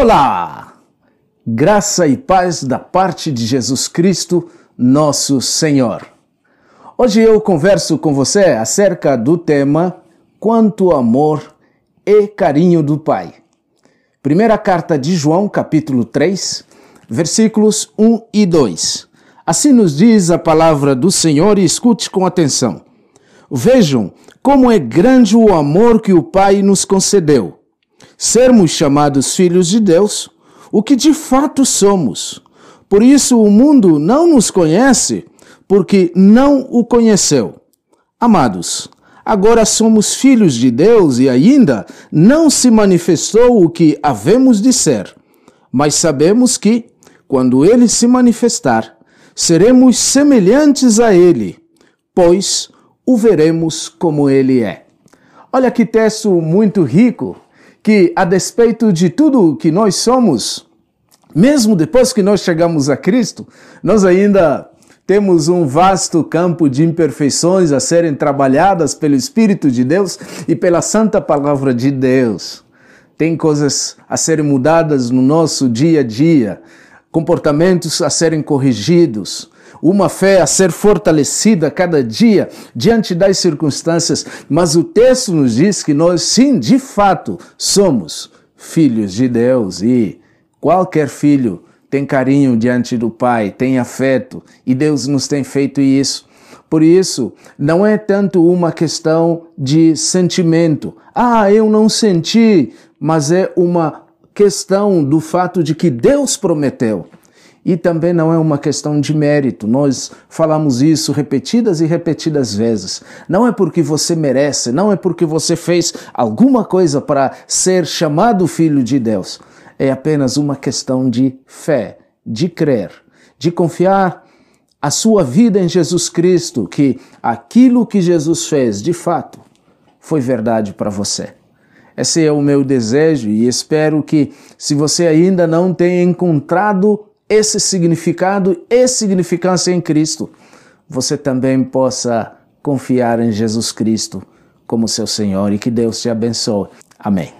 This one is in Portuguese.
Olá! Graça e paz da parte de Jesus Cristo, nosso Senhor. Hoje eu converso com você acerca do tema Quanto amor e carinho do Pai. Primeira carta de João, capítulo 3, versículos 1 e 2. Assim nos diz a palavra do Senhor e escute com atenção. Vejam como é grande o amor que o Pai nos concedeu sermos chamados filhos de Deus, o que de fato somos. Por isso o mundo não nos conhece, porque não o conheceu. Amados, agora somos filhos de Deus e ainda não se manifestou o que havemos de ser. Mas sabemos que, quando ele se manifestar, seremos semelhantes a ele, pois o veremos como ele é. Olha que texto muito rico que, a despeito de tudo que nós somos, mesmo depois que nós chegamos a Cristo, nós ainda temos um vasto campo de imperfeições a serem trabalhadas pelo Espírito de Deus e pela Santa Palavra de Deus. Tem coisas a serem mudadas no nosso dia a dia, comportamentos a serem corrigidos, uma fé a ser fortalecida cada dia diante das circunstâncias, mas o texto nos diz que nós, sim, de fato, somos filhos de Deus e qualquer filho tem carinho diante do Pai, tem afeto e Deus nos tem feito isso. Por isso, não é tanto uma questão de sentimento. Ah, eu não senti, mas é uma questão do fato de que Deus prometeu. E também não é uma questão de mérito. Nós falamos isso repetidas e repetidas vezes. Não é porque você merece, não é porque você fez alguma coisa para ser chamado filho de Deus. É apenas uma questão de fé, de crer, de confiar a sua vida em Jesus Cristo, que aquilo que Jesus fez, de fato, foi verdade para você. Esse é o meu desejo e espero que, se você ainda não tem encontrado esse significado e significância em Cristo, você também possa confiar em Jesus Cristo como seu Senhor e que Deus te abençoe. Amém.